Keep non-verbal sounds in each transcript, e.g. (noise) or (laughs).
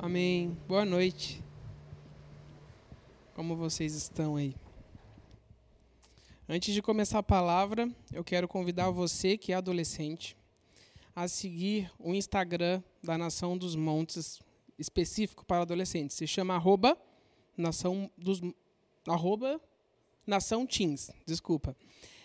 Amém. Boa noite. Como vocês estão aí? Antes de começar a palavra, eu quero convidar você que é adolescente a seguir o Instagram da Nação dos Montes, específico para adolescentes. Se chama arroba Nação dos arroba Nação Teens, desculpa.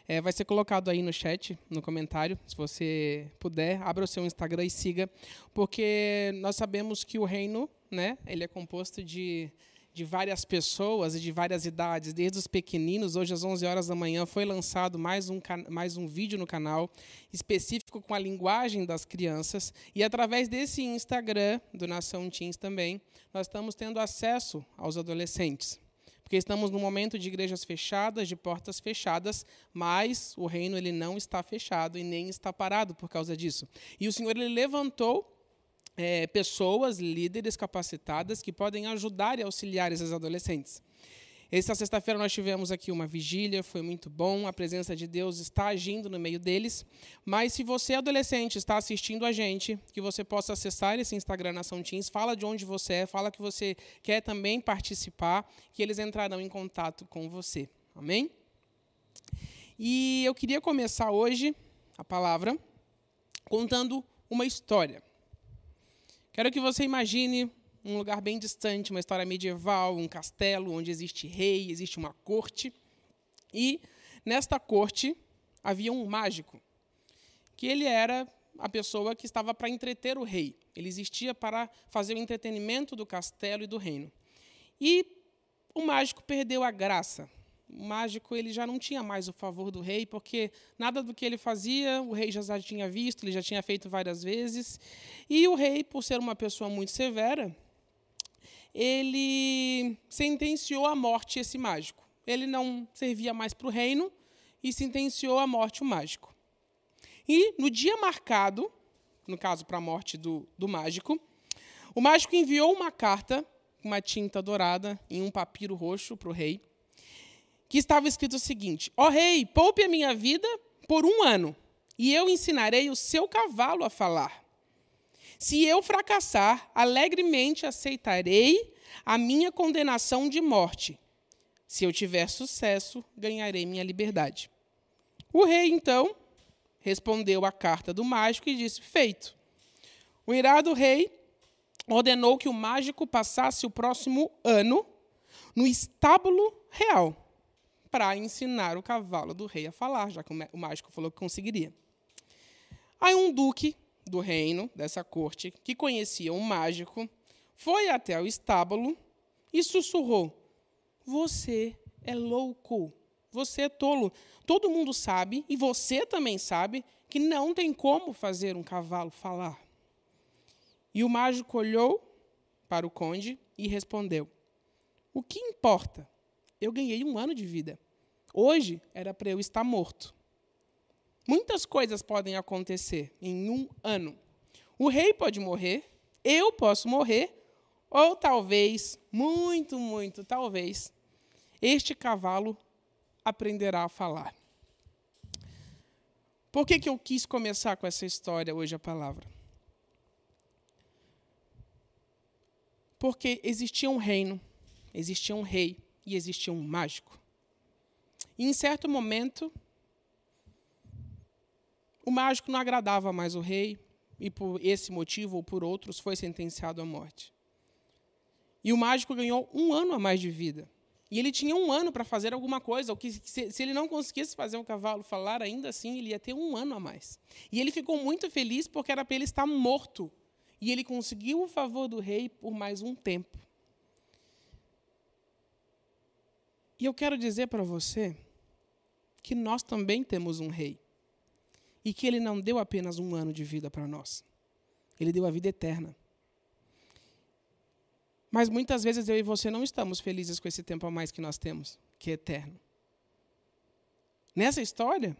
É, vai ser colocado aí no chat, no comentário, se você puder, abra o seu Instagram e siga, porque nós sabemos que o reino, né, ele é composto de, de várias pessoas e de várias idades, desde os pequeninos, hoje às 11 horas da manhã foi lançado mais um, mais um vídeo no canal, específico com a linguagem das crianças, e através desse Instagram, do Nação Teens também, nós estamos tendo acesso aos adolescentes porque estamos num momento de igrejas fechadas, de portas fechadas, mas o reino ele não está fechado e nem está parado por causa disso. E o Senhor ele levantou é, pessoas, líderes capacitadas que podem ajudar e auxiliar esses adolescentes. Essa sexta-feira nós tivemos aqui uma vigília, foi muito bom, a presença de Deus está agindo no meio deles. Mas se você, adolescente, está assistindo a gente, que você possa acessar esse Instagram Nação Teens, fala de onde você é, fala que você quer também participar, que eles entrarão em contato com você. Amém? E eu queria começar hoje a palavra contando uma história. Quero que você imagine um lugar bem distante, uma história medieval, um castelo onde existe rei, existe uma corte. E nesta corte havia um mágico, que ele era a pessoa que estava para entreter o rei. Ele existia para fazer o entretenimento do castelo e do reino. E o mágico perdeu a graça. O mágico ele já não tinha mais o favor do rei, porque nada do que ele fazia o rei já tinha visto, ele já tinha feito várias vezes. E o rei, por ser uma pessoa muito severa, ele sentenciou à morte esse mágico. Ele não servia mais para o reino e sentenciou à morte o mágico. E no dia marcado, no caso para a morte do, do mágico, o mágico enviou uma carta com uma tinta dourada em um papiro roxo para o rei, que estava escrito o seguinte: Ó oh, rei, poupe a minha vida por um ano, e eu ensinarei o seu cavalo a falar. Se eu fracassar, alegremente aceitarei a minha condenação de morte. Se eu tiver sucesso, ganharei minha liberdade. O rei, então, respondeu à carta do mágico e disse: Feito. O irado rei ordenou que o mágico passasse o próximo ano no estábulo real para ensinar o cavalo do rei a falar, já que o mágico falou que conseguiria. Aí um duque do reino, dessa corte, que conhecia um mágico, foi até o estábulo e sussurrou: Você é louco, você é tolo. Todo mundo sabe, e você também sabe, que não tem como fazer um cavalo falar. E o mágico olhou para o conde e respondeu: O que importa? Eu ganhei um ano de vida. Hoje era para eu estar morto. Muitas coisas podem acontecer em um ano. O rei pode morrer, eu posso morrer, ou talvez, muito, muito, talvez, este cavalo aprenderá a falar. Por que, que eu quis começar com essa história hoje, a palavra? Porque existia um reino, existia um rei e existia um mágico. E em certo momento, o mágico não agradava mais o rei, e por esse motivo ou por outros foi sentenciado à morte. E o mágico ganhou um ano a mais de vida. E ele tinha um ano para fazer alguma coisa. que, se, se, ele não conseguisse fazer um cavalo falar, ainda assim ele ia ter um ano a mais. E ele ficou muito feliz porque era para ele estar morto. E ele conseguiu o favor do rei por mais um tempo. E eu quero dizer para você que nós também temos um rei e que ele não deu apenas um ano de vida para nós. Ele deu a vida eterna. Mas muitas vezes eu e você não estamos felizes com esse tempo a mais que nós temos, que é eterno. Nessa história,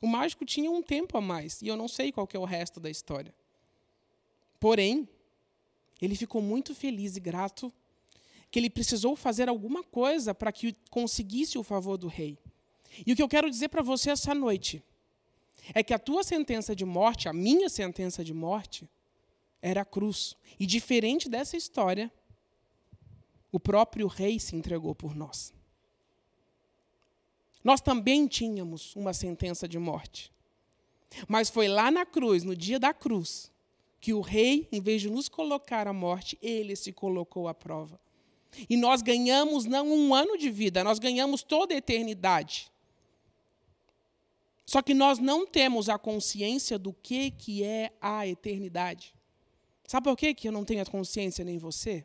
o mágico tinha um tempo a mais, e eu não sei qual é o resto da história. Porém, ele ficou muito feliz e grato que ele precisou fazer alguma coisa para que conseguisse o favor do rei. E o que eu quero dizer para você essa noite é que a tua sentença de morte, a minha sentença de morte, era a cruz. E diferente dessa história, o próprio rei se entregou por nós. Nós também tínhamos uma sentença de morte. Mas foi lá na cruz, no dia da cruz, que o rei, em vez de nos colocar à morte, ele se colocou à prova. E nós ganhamos não um ano de vida, nós ganhamos toda a eternidade. Só que nós não temos a consciência do que, que é a eternidade. Sabe por que, que eu não tenho a consciência nem você?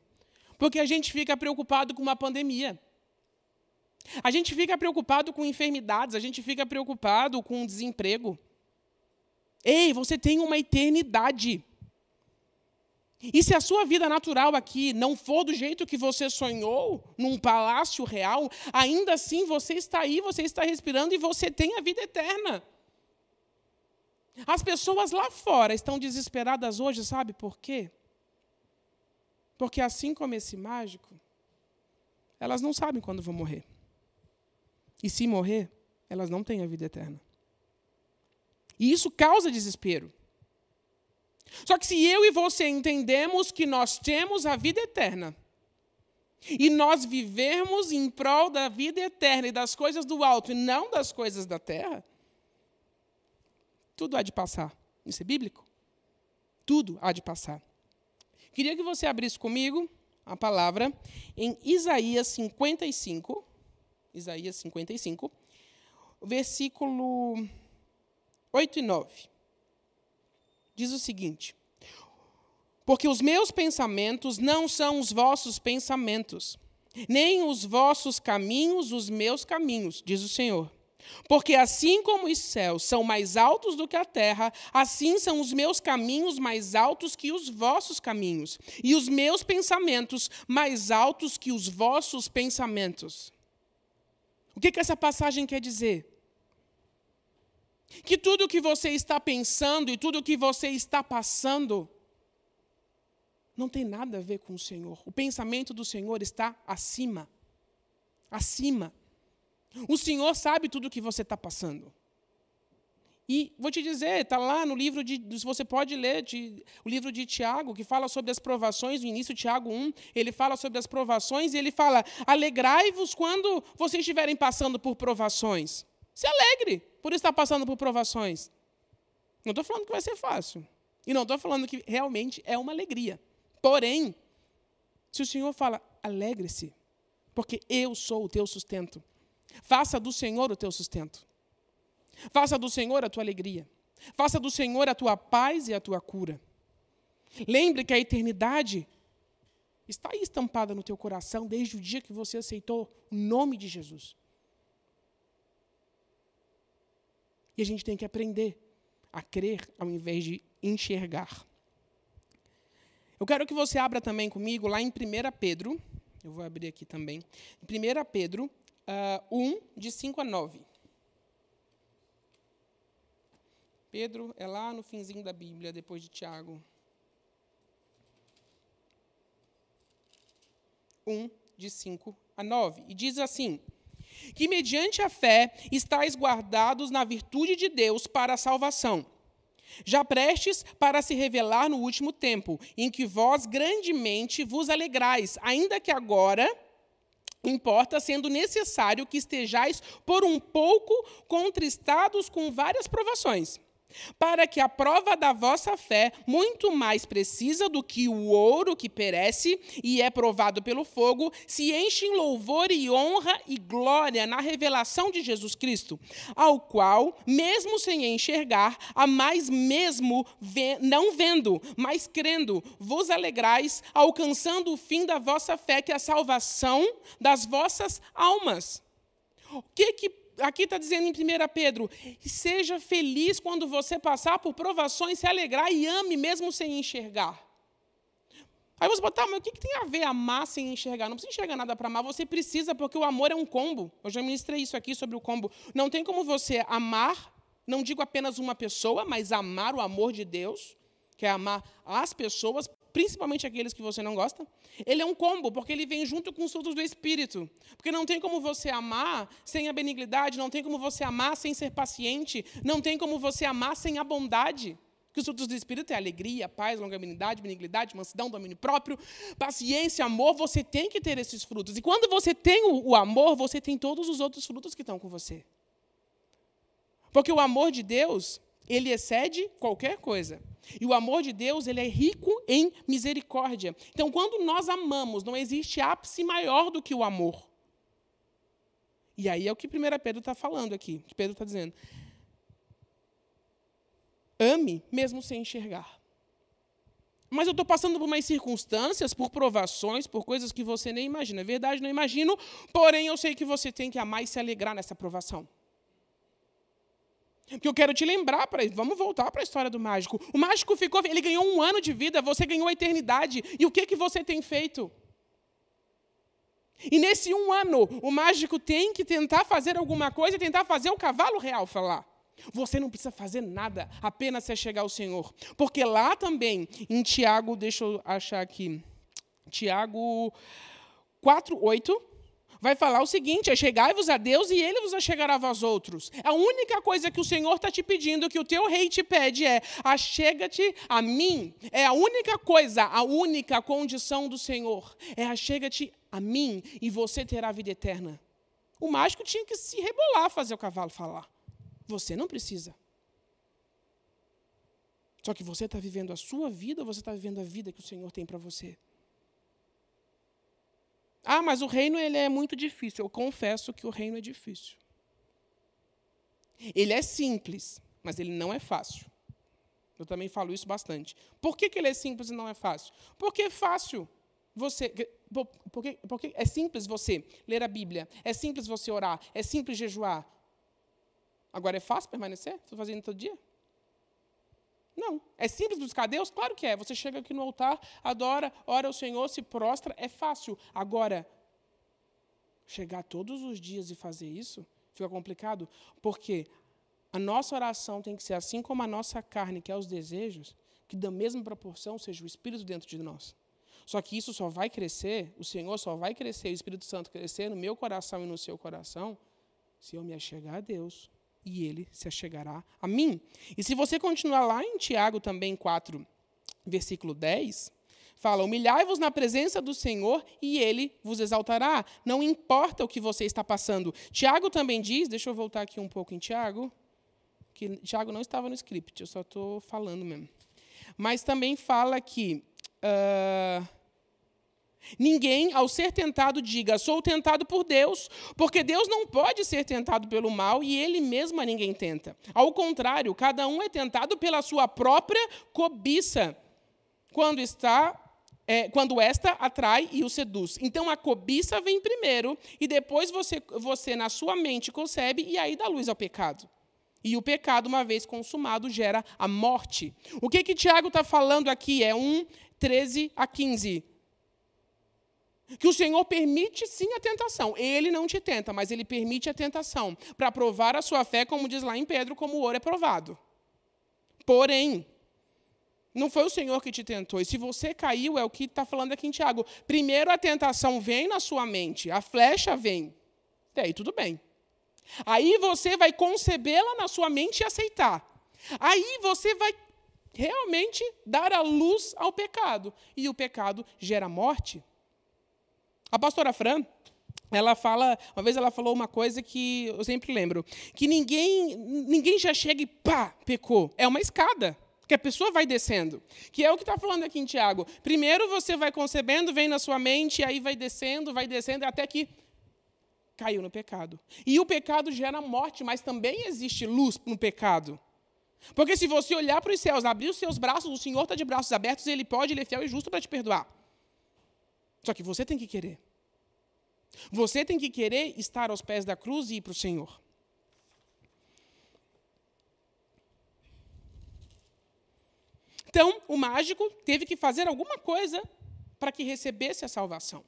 Porque a gente fica preocupado com uma pandemia. A gente fica preocupado com enfermidades, a gente fica preocupado com desemprego. Ei, você tem uma eternidade. E se a sua vida natural aqui não for do jeito que você sonhou, num palácio real, ainda assim você está aí, você está respirando e você tem a vida eterna. As pessoas lá fora estão desesperadas hoje, sabe por quê? Porque assim como esse mágico, elas não sabem quando vão morrer. E se morrer, elas não têm a vida eterna. E isso causa desespero. Só que se eu e você entendemos que nós temos a vida eterna, e nós vivermos em prol da vida eterna e das coisas do alto e não das coisas da terra, tudo há de passar. Isso é bíblico? Tudo há de passar. Queria que você abrisse comigo a palavra em Isaías 55, Isaías 55, versículo 8 e 9 diz o seguinte: Porque os meus pensamentos não são os vossos pensamentos, nem os vossos caminhos os meus caminhos, diz o Senhor. Porque assim como os céus são mais altos do que a terra, assim são os meus caminhos mais altos que os vossos caminhos, e os meus pensamentos mais altos que os vossos pensamentos. O que, que essa passagem quer dizer? que tudo o que você está pensando e tudo o que você está passando não tem nada a ver com o Senhor. O pensamento do Senhor está acima. Acima. O Senhor sabe tudo o que você está passando. E vou te dizer, está lá no livro de. Você pode ler de, o livro de Tiago, que fala sobre as provações, no início, Tiago 1, ele fala sobre as provações e ele fala: alegrai-vos quando vocês estiverem passando por provações. Se alegre por estar passando por provações. Não estou falando que vai ser fácil. E não estou falando que realmente é uma alegria. Porém, se o Senhor fala, alegre-se, porque eu sou o teu sustento. Faça do Senhor o teu sustento. Faça do Senhor a tua alegria. Faça do Senhor a tua paz e a tua cura. Lembre que a eternidade está aí estampada no teu coração desde o dia que você aceitou o nome de Jesus. E a gente tem que aprender a crer ao invés de enxergar. Eu quero que você abra também comigo lá em 1 Pedro, eu vou abrir aqui também, em 1 Pedro uh, ah, 1, de 5 a 9. Pedro é lá no finzinho da Bíblia, depois de Tiago. 1, de 5 a 9. E diz assim: que mediante a fé estáis guardados na virtude de Deus para a salvação, já prestes para se revelar no último tempo, em que vós grandemente vos alegrais, ainda que agora importa, sendo necessário que estejais por um pouco contristados com várias provações para que a prova da vossa fé, muito mais precisa do que o ouro que perece e é provado pelo fogo, se enche em louvor e honra e glória na revelação de Jesus Cristo, ao qual, mesmo sem enxergar, a mais mesmo não vendo, mas crendo, vos alegrais, alcançando o fim da vossa fé, que é a salvação das vossas almas. O que que aqui está dizendo em 1 Pedro: seja feliz quando você passar por provações, se alegrar e ame mesmo sem enxergar. Aí você fala, tá, mas o que, que tem a ver amar sem enxergar? Não precisa enxergar nada para amar, você precisa, porque o amor é um combo. Eu já ministrei isso aqui sobre o combo. Não tem como você amar, não digo apenas uma pessoa, mas amar o amor de Deus, que é amar as pessoas, principalmente aqueles que você não gosta. Ele é um combo, porque ele vem junto com os frutos do Espírito. Porque não tem como você amar sem a benignidade, não tem como você amar sem ser paciente, não tem como você amar sem a bondade. Que os frutos do Espírito é alegria, paz, longanimidade, benignidade, mansidão, domínio próprio, paciência, amor. Você tem que ter esses frutos. E quando você tem o, amor, você tem todos os outros frutos que estão com você. Porque o amor de Deus, ele excede qualquer coisa. E o amor de Deus, ele é rico em misericórdia. Então, quando nós amamos, não existe ápice maior do que o amor. E aí é o que 1 Pedro está falando aqui. Que Pedro está dizendo. Ame mesmo sem enxergar. Mas eu estou passando por umas circunstâncias, por provações, por coisas que você nem imagina. É verdade, não imagino, porém eu sei que você tem que amar e se alegrar nessa provação. Que eu quero te lembrar, para vamos voltar para a história do mágico. O mágico ficou, ele ganhou um ano de vida, você ganhou a eternidade. E o que, que você tem feito? E nesse um ano, o mágico tem que tentar fazer alguma coisa, tentar fazer o cavalo real falar. Você não precisa fazer nada, apenas se chegar ao Senhor. Porque lá também, em Tiago, deixa eu achar aqui, Tiago 4, 8, vai falar o seguinte: chegai-vos a Deus e ele vos achegará a vós outros. A única coisa que o Senhor está te pedindo, que o teu rei te pede, é achega-te a mim. É a única coisa, a única condição do Senhor. É achega-te a mim e você terá vida eterna. O mágico tinha que se rebolar fazer o cavalo falar. Você não precisa. Só que você está vivendo a sua vida ou você está vivendo a vida que o Senhor tem para você? Ah, mas o reino ele é muito difícil. Eu confesso que o reino é difícil. Ele é simples, mas ele não é fácil. Eu também falo isso bastante. Por que, que ele é simples e não é fácil? Porque é fácil você. Porque, porque é simples você ler a Bíblia, é simples você orar, é simples jejuar. Agora é fácil permanecer? Estou fazendo todo dia? Não. É simples buscar Deus? Claro que é. Você chega aqui no altar, adora, ora ao Senhor, se prostra, é fácil. Agora, chegar todos os dias e fazer isso fica complicado, porque a nossa oração tem que ser assim como a nossa carne, que é os desejos, que da mesma proporção seja o Espírito dentro de nós. Só que isso só vai crescer, o Senhor só vai crescer, o Espírito Santo crescer no meu coração e no seu coração, se eu me achegar a Deus e ele se achegará a mim. E se você continuar lá em Tiago também 4, versículo 10, fala: Humilhai-vos na presença do Senhor e ele vos exaltará. Não importa o que você está passando. Tiago também diz, deixa eu voltar aqui um pouco em Tiago, que Tiago não estava no script, eu só estou falando mesmo. Mas também fala que. Uh, Ninguém, ao ser tentado, diga: sou tentado por Deus, porque Deus não pode ser tentado pelo mal e ele mesmo a ninguém tenta. Ao contrário, cada um é tentado pela sua própria cobiça, quando está. É, quando esta atrai e o seduz. Então a cobiça vem primeiro, e depois você, você, na sua mente, concebe e aí dá luz ao pecado. E o pecado, uma vez consumado, gera a morte. O que, que Tiago está falando aqui? É 1, 13 a 15 que o Senhor permite sim a tentação. Ele não te tenta, mas ele permite a tentação para provar a sua fé, como diz lá em Pedro, como o ouro é provado. Porém, não foi o Senhor que te tentou. E se você caiu, é o que está falando aqui em Tiago. Primeiro a tentação vem na sua mente, a flecha vem. E aí tudo bem. Aí você vai concebê-la na sua mente e aceitar. Aí você vai realmente dar a luz ao pecado. E o pecado gera morte. A pastora Fran, ela fala, uma vez ela falou uma coisa que eu sempre lembro, que ninguém, ninguém já chega e pá, pecou. É uma escada que a pessoa vai descendo. Que é o que está falando aqui em Tiago. Primeiro você vai concebendo, vem na sua mente, aí vai descendo, vai descendo, até que caiu no pecado. E o pecado gera morte, mas também existe luz no pecado. Porque se você olhar para os céus, abrir os seus braços, o Senhor está de braços abertos, Ele pode, Ele é fiel e justo para te perdoar. Só que você tem que querer. Você tem que querer estar aos pés da cruz e ir para o Senhor. Então, o mágico teve que fazer alguma coisa para que recebesse a salvação.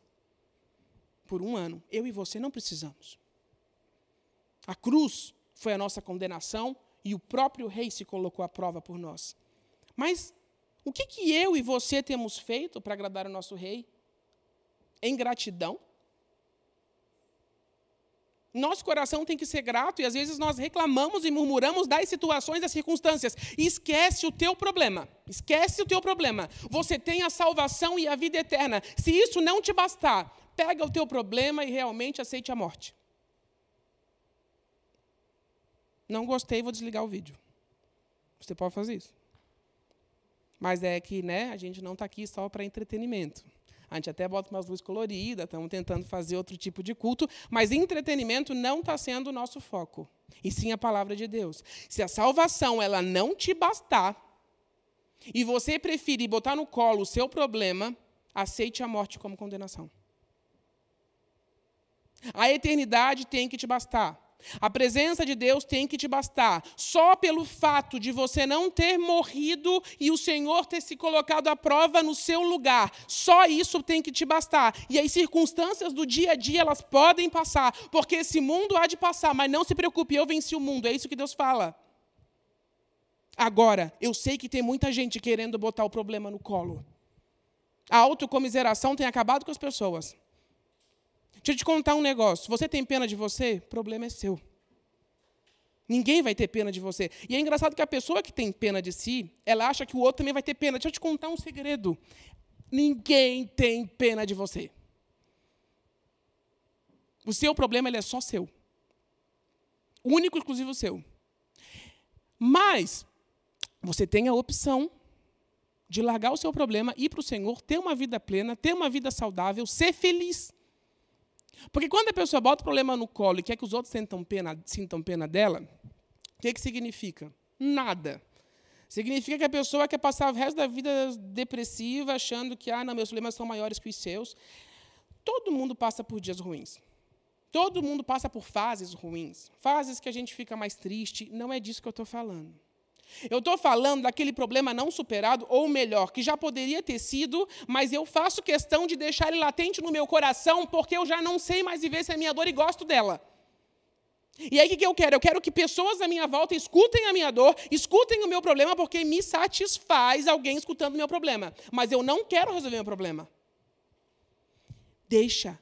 Por um ano. Eu e você não precisamos. A cruz foi a nossa condenação e o próprio rei se colocou à prova por nós. Mas o que, que eu e você temos feito para agradar o nosso rei? Em gratidão? Nosso coração tem que ser grato e às vezes nós reclamamos e murmuramos das situações, das circunstâncias. Esquece o teu problema. Esquece o teu problema. Você tem a salvação e a vida eterna. Se isso não te bastar, pega o teu problema e realmente aceite a morte. Não gostei, vou desligar o vídeo. Você pode fazer isso. Mas é que né, a gente não está aqui só para entretenimento. A gente até bota umas luzes coloridas, estamos tentando fazer outro tipo de culto, mas entretenimento não está sendo o nosso foco, e sim a palavra de Deus. Se a salvação ela não te bastar, e você preferir botar no colo o seu problema, aceite a morte como condenação. A eternidade tem que te bastar. A presença de Deus tem que te bastar. Só pelo fato de você não ter morrido e o Senhor ter se colocado à prova no seu lugar, só isso tem que te bastar. E as circunstâncias do dia a dia, elas podem passar, porque esse mundo há de passar, mas não se preocupe, eu venci o mundo. É isso que Deus fala. Agora, eu sei que tem muita gente querendo botar o problema no colo. A autocomiseração tem acabado com as pessoas. Deixa eu te contar um negócio. Você tem pena de você? O problema é seu. Ninguém vai ter pena de você. E é engraçado que a pessoa que tem pena de si, ela acha que o outro também vai ter pena. Deixa eu te contar um segredo. Ninguém tem pena de você. O seu problema ele é só seu. Único, exclusivo seu. Mas você tem a opção de largar o seu problema, ir para o Senhor, ter uma vida plena, ter uma vida saudável, ser feliz. Porque quando a pessoa bota o problema no colo e quer que os outros sintam pena, sintam pena dela, o que, que significa? Nada. Significa que a pessoa quer passar o resto da vida depressiva, achando que ah, não, meus problemas são maiores que os seus. Todo mundo passa por dias ruins. Todo mundo passa por fases ruins. Fases que a gente fica mais triste. Não é disso que eu estou falando. Eu estou falando daquele problema não superado, ou melhor, que já poderia ter sido, mas eu faço questão de deixar ele latente no meu coração, porque eu já não sei mais viver sem a minha dor e gosto dela. E aí o que eu quero? Eu quero que pessoas à minha volta escutem a minha dor, escutem o meu problema, porque me satisfaz alguém escutando o meu problema. Mas eu não quero resolver meu problema. Deixa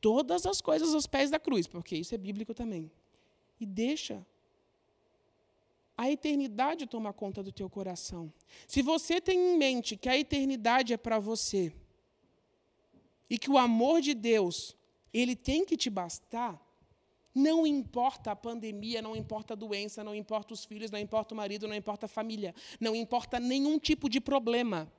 todas as coisas aos pés da cruz, porque isso é bíblico também. E deixa a eternidade toma conta do teu coração. Se você tem em mente que a eternidade é para você e que o amor de Deus, ele tem que te bastar, não importa a pandemia, não importa a doença, não importa os filhos, não importa o marido, não importa a família, não importa nenhum tipo de problema.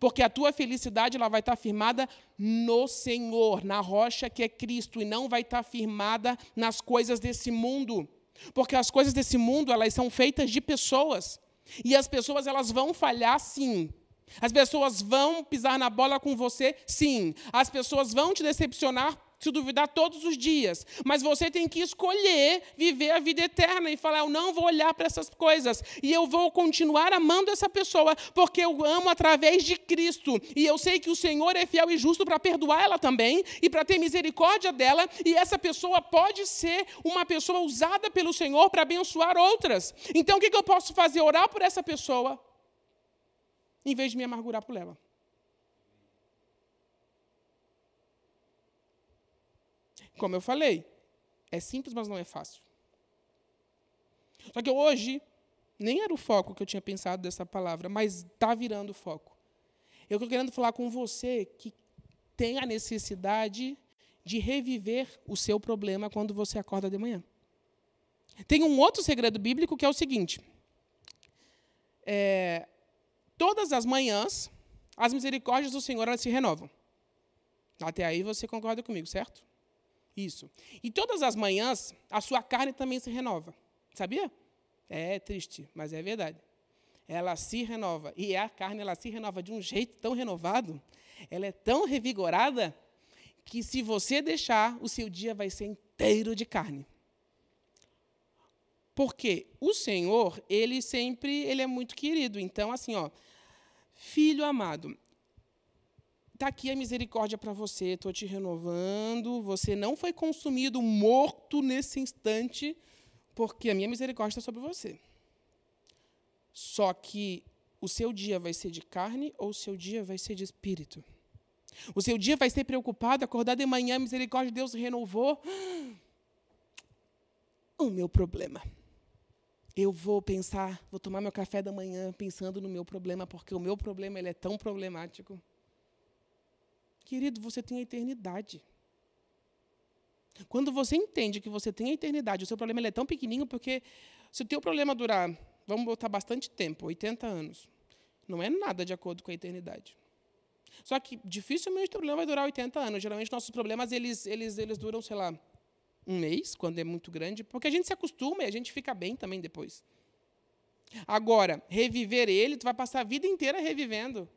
Porque a tua felicidade ela vai estar firmada no Senhor, na rocha que é Cristo, e não vai estar firmada nas coisas desse mundo. Porque as coisas desse mundo, elas são feitas de pessoas. E as pessoas, elas vão falhar, sim. As pessoas vão pisar na bola com você, sim. As pessoas vão te decepcionar, se duvidar todos os dias. Mas você tem que escolher viver a vida eterna e falar: eu não vou olhar para essas coisas e eu vou continuar amando essa pessoa, porque eu amo através de Cristo. E eu sei que o Senhor é fiel e justo para perdoar ela também e para ter misericórdia dela. E essa pessoa pode ser uma pessoa usada pelo Senhor para abençoar outras. Então o que eu posso fazer? Orar por essa pessoa, em vez de me amargurar por ela. Como eu falei, é simples, mas não é fácil. Só que hoje, nem era o foco que eu tinha pensado dessa palavra, mas está virando o foco. Eu estou querendo falar com você que tem a necessidade de reviver o seu problema quando você acorda de manhã. Tem um outro segredo bíblico que é o seguinte: é, todas as manhãs, as misericórdias do Senhor elas se renovam. Até aí você concorda comigo, certo? Isso. E todas as manhãs, a sua carne também se renova. Sabia? É triste, mas é verdade. Ela se renova. E a carne ela se renova de um jeito tão renovado, ela é tão revigorada, que se você deixar, o seu dia vai ser inteiro de carne. Porque o Senhor, ele sempre, ele é muito querido. Então, assim, ó, filho amado, está aqui a misericórdia para você, estou te renovando, você não foi consumido morto nesse instante, porque a minha misericórdia está sobre você. Só que o seu dia vai ser de carne ou o seu dia vai ser de espírito? O seu dia vai ser preocupado, acordar de manhã, a misericórdia de Deus renovou. (gasps) O meu problema. Eu vou pensar, vou tomar meu café da manhã pensando no meu problema, porque o meu problema ele é tão problemático. Querido, você tem a eternidade. Quando você entende que você tem a eternidade, o seu problema é tão pequenininho, porque se o teu problema durar, vamos botar bastante tempo, 80 anos, não é nada de acordo com a eternidade. Só que dificilmente o problema vai durar 80 anos. Geralmente nossos problemas eles, eles, eles duram, sei lá, um mês, quando é muito grande, porque a gente se acostuma e a gente fica bem também depois. Agora, reviver ele, tu vai passar a vida inteira revivendo.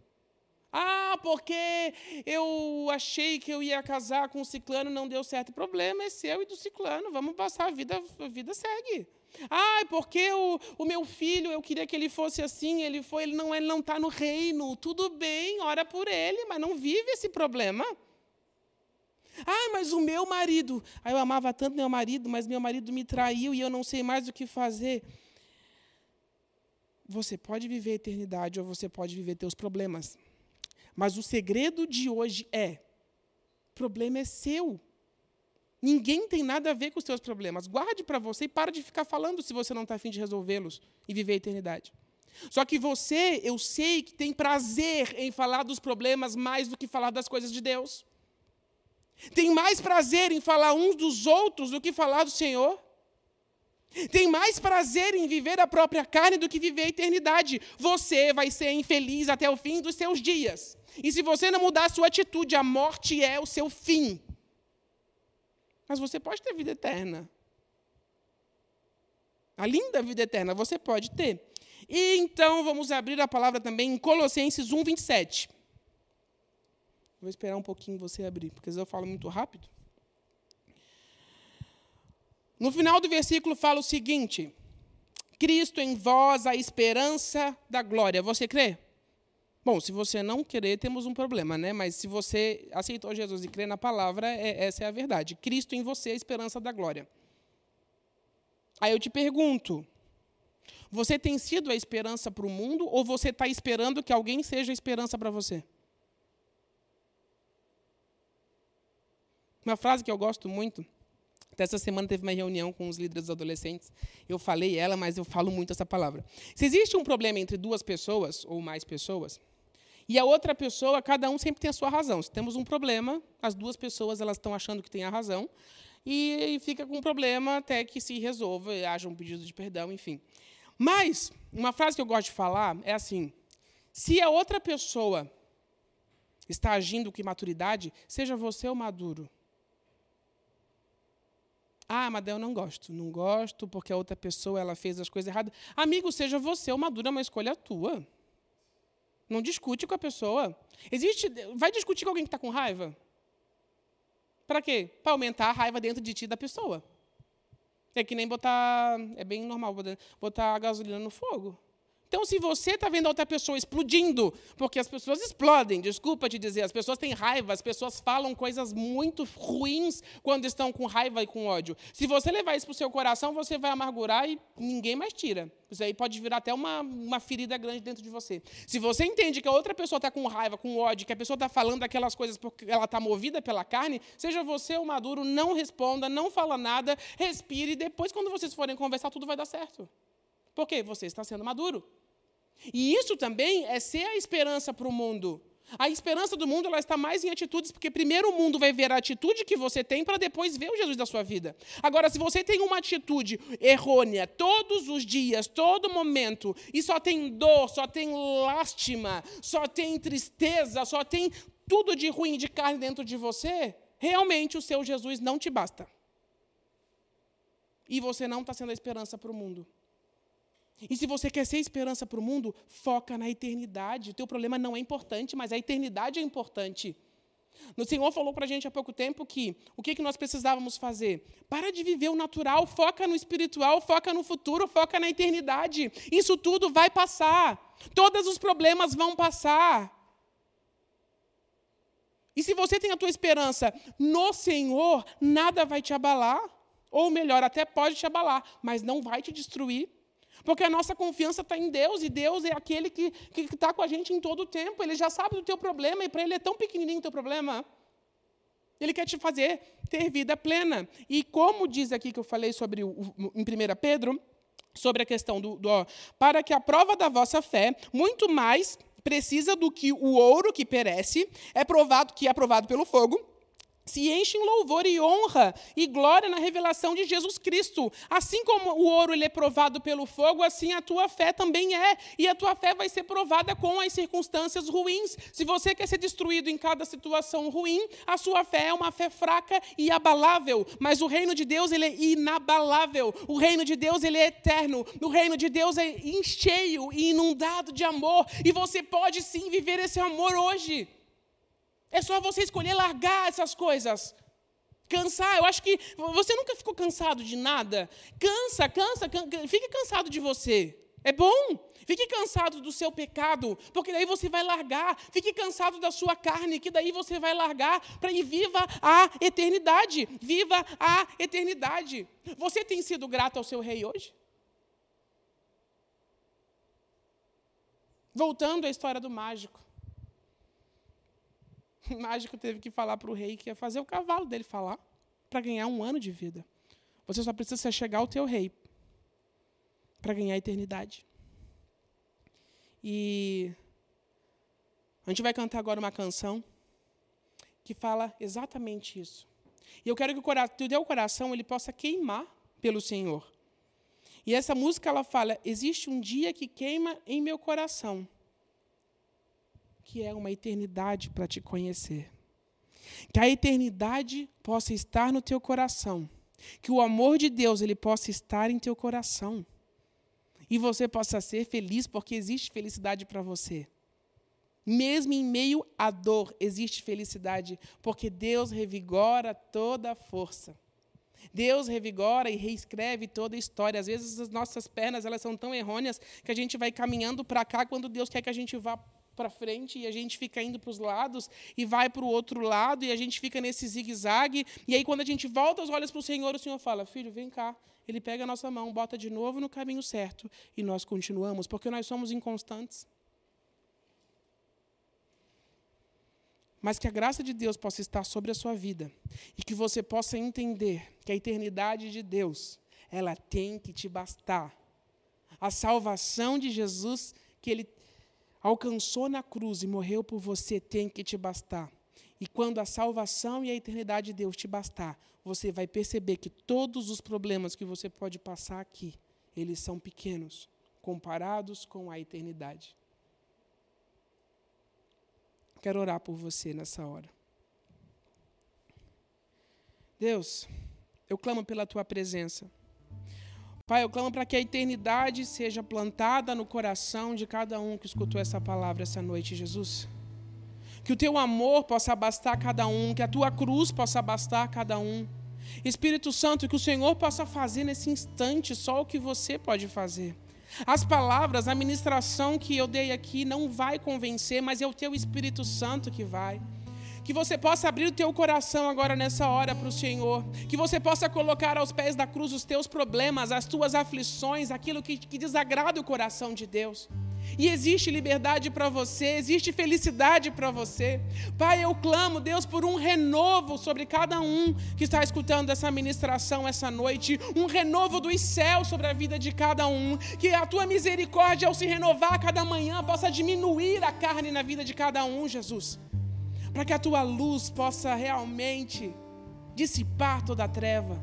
Ah, porque eu achei que eu ia casar com o ciclano, não deu certo. O problema é seu e do ciclano. Vamos passar a vida, a vida segue. Ah, porque o, o meu filho, eu queria que ele fosse assim, ele foi, ele não ele não está no reino. Tudo bem, ora por ele, mas não vive esse problema. Ah, mas o meu marido. Ah, eu amava tanto meu marido, mas meu marido me traiu e eu não sei mais o que fazer. Você pode viver a eternidade ou você pode viver teus problemas. Mas o segredo de hoje é: o problema é seu. Ninguém tem nada a ver com os seus problemas. Guarde para você e para de ficar falando se você não está afim de resolvê-los e viver a eternidade. Só que você, eu sei que tem prazer em falar dos problemas mais do que falar das coisas de Deus. Tem mais prazer em falar uns dos outros do que falar do Senhor. Tem mais prazer em viver a própria carne do que viver a eternidade. Você vai ser infeliz até o fim dos seus dias. E se você não mudar a sua atitude, a morte é o seu fim. Mas você pode ter vida eterna. A linda vida eterna você pode ter. E então vamos abrir a palavra também em Colossenses 1, 27. Vou esperar um pouquinho você abrir, porque eu falo muito rápido. No final do versículo fala o seguinte: Cristo em vós, a esperança da glória. Você crê? Bom, se você não querer, temos um problema, né? Mas se você aceitou Jesus e crê na palavra, é, essa é a verdade. Cristo em você, a esperança da glória. Aí eu te pergunto: você tem sido a esperança para o mundo ou você está esperando que alguém seja a esperança para você? Uma frase que eu gosto muito. Essa semana teve uma reunião com os líderes adolescentes. Eu falei ela, mas eu falo muito essa palavra. Se existe um problema entre duas pessoas ou mais pessoas, e a outra pessoa, cada um sempre tem a sua razão. Se temos um problema, as duas pessoas elas estão achando que têm a razão e fica com um problema até que se resolva, haja um pedido de perdão, enfim. Mas uma frase que eu gosto de falar é assim: se a outra pessoa está agindo com imaturidade, seja você o maduro. Ah, mas eu não gosto. Não gosto porque a outra pessoa ela fez as coisas erradas. Amigo, seja você o maduro, é uma escolha tua. Não discute com a pessoa. Existe. Vai discutir com alguém que está com raiva? Para quê? Para aumentar a raiva dentro de ti da pessoa. É que nem botar. É bem normal botar a gasolina no fogo. Então, se você está vendo outra pessoa explodindo, porque as pessoas explodem, desculpa te dizer, as pessoas têm raiva, as pessoas falam coisas muito ruins quando estão com raiva e com ódio. Se você levar isso para o seu coração, você vai amargurar e ninguém mais tira. Isso aí pode virar até uma, uma ferida grande dentro de você. Se você entende que a outra pessoa está com raiva, com ódio, que a pessoa está falando aquelas coisas porque ela está movida pela carne, seja você o maduro, não responda, não fala nada, respire, e depois, quando vocês forem conversar, tudo vai dar certo. Porque você está sendo maduro. E isso também é ser a esperança para o mundo. A esperança do mundo ela está mais em atitudes, porque primeiro o mundo vai ver a atitude que você tem para depois ver o Jesus da sua vida. Agora, se você tem uma atitude errônea todos os dias, todo momento, e só tem dor, só tem lástima, só tem tristeza, só tem tudo de ruim de carne dentro de você, realmente o seu Jesus não te basta. E você não está sendo a esperança para o mundo. E se você quer ser esperança para o mundo, foca na eternidade. O teu problema não é importante, mas a eternidade é importante. O Senhor falou para a gente há pouco tempo que o que, que nós precisávamos fazer? Para de viver o natural, foca no espiritual, foca no futuro, foca na eternidade. Isso tudo vai passar. Todos os problemas vão passar. E se você tem a tua esperança no Senhor, nada vai te abalar. Ou melhor, até pode te abalar, mas não vai te destruir. Porque a nossa confiança está em Deus e Deus é aquele que está com a gente em todo o tempo. Ele já sabe do teu problema e para ele é tão pequenininho o teu problema. Ele quer te fazer ter vida plena. E como diz aqui que eu falei sobre o, em 1 Pedro, sobre a questão do, do ó, para que a prova da vossa fé, muito mais precisa do que o ouro que perece, é provado que é provado pelo fogo, se enche em louvor e honra e glória na revelação de Jesus Cristo. Assim como o ouro ele é provado pelo fogo, assim a tua fé também é. E a tua fé vai ser provada com as circunstâncias ruins. Se você quer ser destruído em cada situação ruim, a sua fé é uma fé fraca e abalável. Mas o reino de Deus ele é inabalável. O reino de Deus ele é eterno. O reino de Deus é cheio e inundado de amor. E você pode sim viver esse amor hoje. É só você escolher largar essas coisas. Cansar, eu acho que você nunca ficou cansado de nada. Cansa, cansa, cansa fique cansado de você. É bom. Fique cansado do seu pecado, porque daí você vai largar. Fique cansado da sua carne, que daí você vai largar para ir viva a eternidade. Viva a eternidade. Você tem sido grato ao seu rei hoje? Voltando à história do mágico. (laughs) O mágico teve que falar para o rei que ia fazer o cavalo dele falar para ganhar um ano de vida. Você só precisa se chegar ao teu rei para ganhar a eternidade. E a gente vai cantar agora uma canção que fala exatamente isso. E eu quero que o teu coração ele possa queimar pelo Senhor. E essa música ela fala: existe um dia que queima em meu coração que é uma eternidade para te conhecer. Que a eternidade possa estar no teu coração. Que o amor de Deus ele possa estar em teu coração. E você possa ser feliz, porque existe felicidade para você. Mesmo em meio à dor, existe felicidade, porque Deus revigora toda a força. Deus revigora e reescreve toda a história. Às vezes as nossas pernas elas são tão errôneas que a gente vai caminhando para cá quando Deus quer que a gente vá para frente e a gente fica indo para os lados e vai para o outro lado e a gente fica nesse zigue-zague. E aí, quando a gente volta os olhos para o Senhor, o Senhor fala: Filho, vem cá. Ele pega a nossa mão, bota de novo no caminho certo e nós continuamos, porque nós somos inconstantes. Mas que a graça de Deus possa estar sobre a sua vida e que você possa entender que a eternidade de Deus, ela tem que te bastar. A salvação de Jesus que ele alcançou na cruz e morreu por você tem que te bastar. E quando a salvação e a eternidade de Deus te bastar, você vai perceber que todos os problemas que você pode passar aqui, eles são pequenos comparados com a eternidade. Quero orar por você nessa hora. Deus, eu clamo pela tua presença. Pai, eu clamo para que a eternidade seja plantada no coração de cada um que escutou essa palavra essa noite, Jesus. Que o teu amor possa bastar cada um, que a tua cruz possa bastar cada um. Espírito Santo, que o Senhor possa fazer nesse instante só o que você pode fazer. As palavras, a ministração que eu dei aqui não vai convencer, mas é o teu Espírito Santo que vai. Que você possa abrir o teu coração agora nessa hora para o Senhor. Que você possa colocar aos pés da cruz os teus problemas, as tuas aflições, aquilo que, que desagrada o coração de Deus. E existe liberdade para você, existe felicidade para você. Pai, eu clamo, Deus, por um renovo sobre cada um que está escutando essa ministração essa noite, um renovo dos céus sobre a vida de cada um. Que a tua misericórdia, ao se renovar a cada manhã, possa diminuir a carne na vida de cada um, Jesus para que a tua luz possa realmente dissipar toda a treva.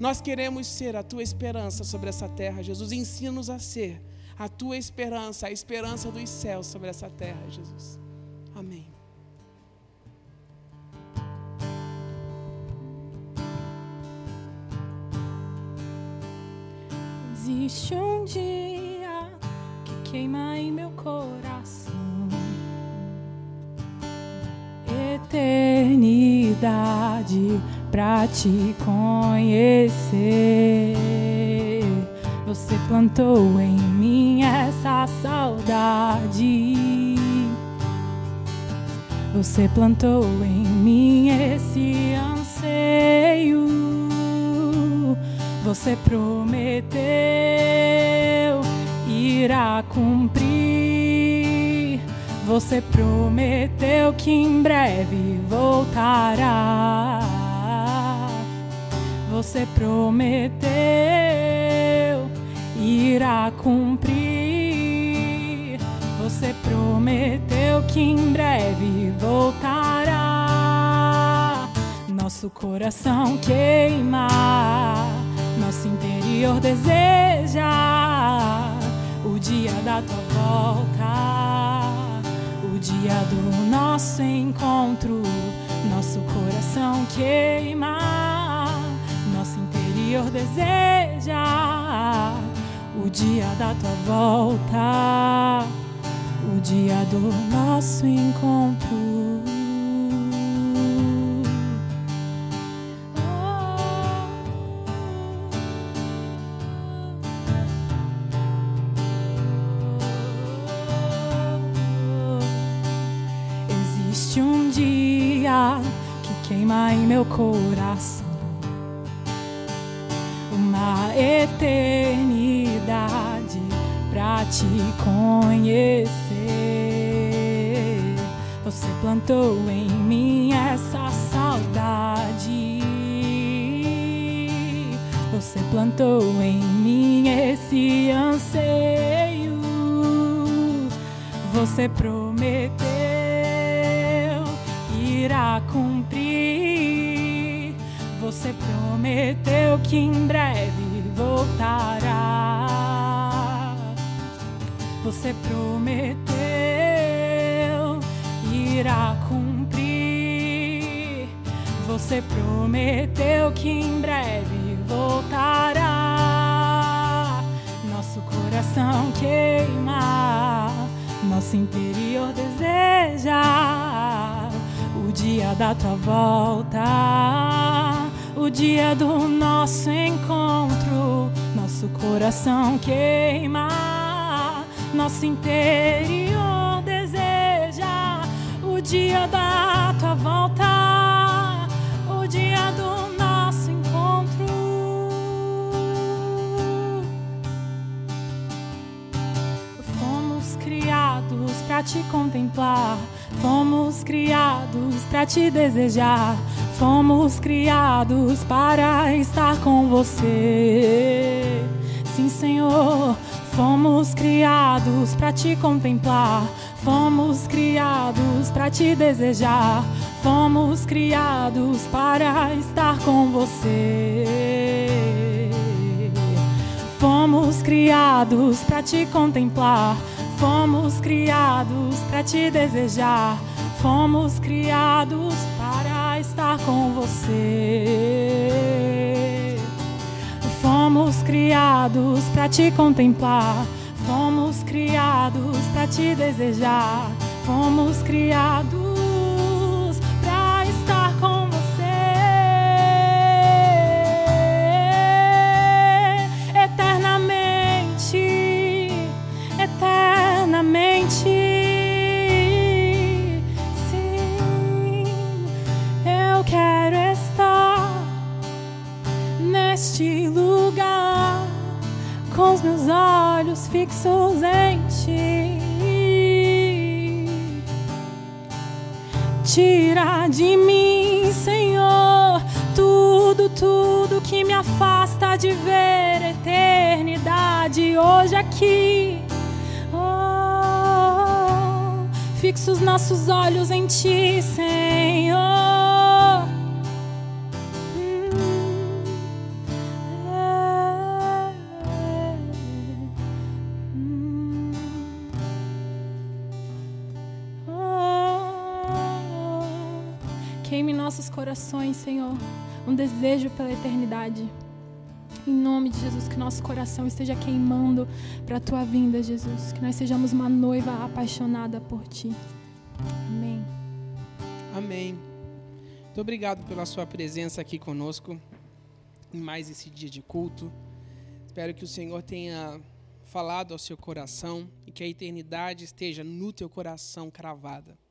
Nós queremos ser a tua esperança sobre essa terra, Jesus. Ensina-nos a ser a tua esperança, a esperança dos céus sobre essa terra, Jesus. Amém. Existe um dia que queima em meu coração eternidade pra te conhecer. Você plantou em mim essa saudade. Você plantou em mim esse anseio. Você prometeu irá cumprir. Você prometeu que em breve voltará. Você prometeu irá cumprir. Você prometeu que em breve voltará. Nosso coração queima, nosso interior deseja o dia da tua volta, dia do nosso encontro. Nosso coração queima, nosso interior deseja o dia da tua volta, o dia do nosso encontro. Coração uma eternidade pra te conhecer. Você plantou em mim essa saudade. Você plantou em mim esse anseio. Você prometeu irá cumprir. Você prometeu que em breve voltará. Você prometeu irá cumprir. Você prometeu que em breve voltará. Nosso coração queima, nosso interior deseja o dia da tua volta, o dia do nosso encontro. Nosso coração queima, nosso interior deseja o dia da tua volta, o dia do nosso encontro. Fomos criados para te contemplar, fomos criados para te desejar, fomos criados para estar com você. Sim, Senhor, fomos criados para te contemplar, fomos criados para te desejar, fomos criados para estar com você. Fomos criados para te contemplar, fomos criados para te desejar, fomos criados com você. Fomos criados para te contemplar, fomos criados para te desejar, fomos criados fixos em ti. Tira de mim, Senhor, tudo, tudo que me afasta de ver eternidade hoje aqui. Oh, fixa os nossos olhos em ti, Senhor. Corações, Senhor, um desejo pela eternidade. Em nome de Jesus, que nosso coração esteja queimando para a tua vinda, Jesus. Que nós sejamos uma noiva apaixonada por ti. Amém. Amém. Muito obrigado pela sua presença aqui conosco em mais esse dia de culto. Espero que o Senhor tenha falado ao seu coração e que a eternidade esteja no teu coração cravada.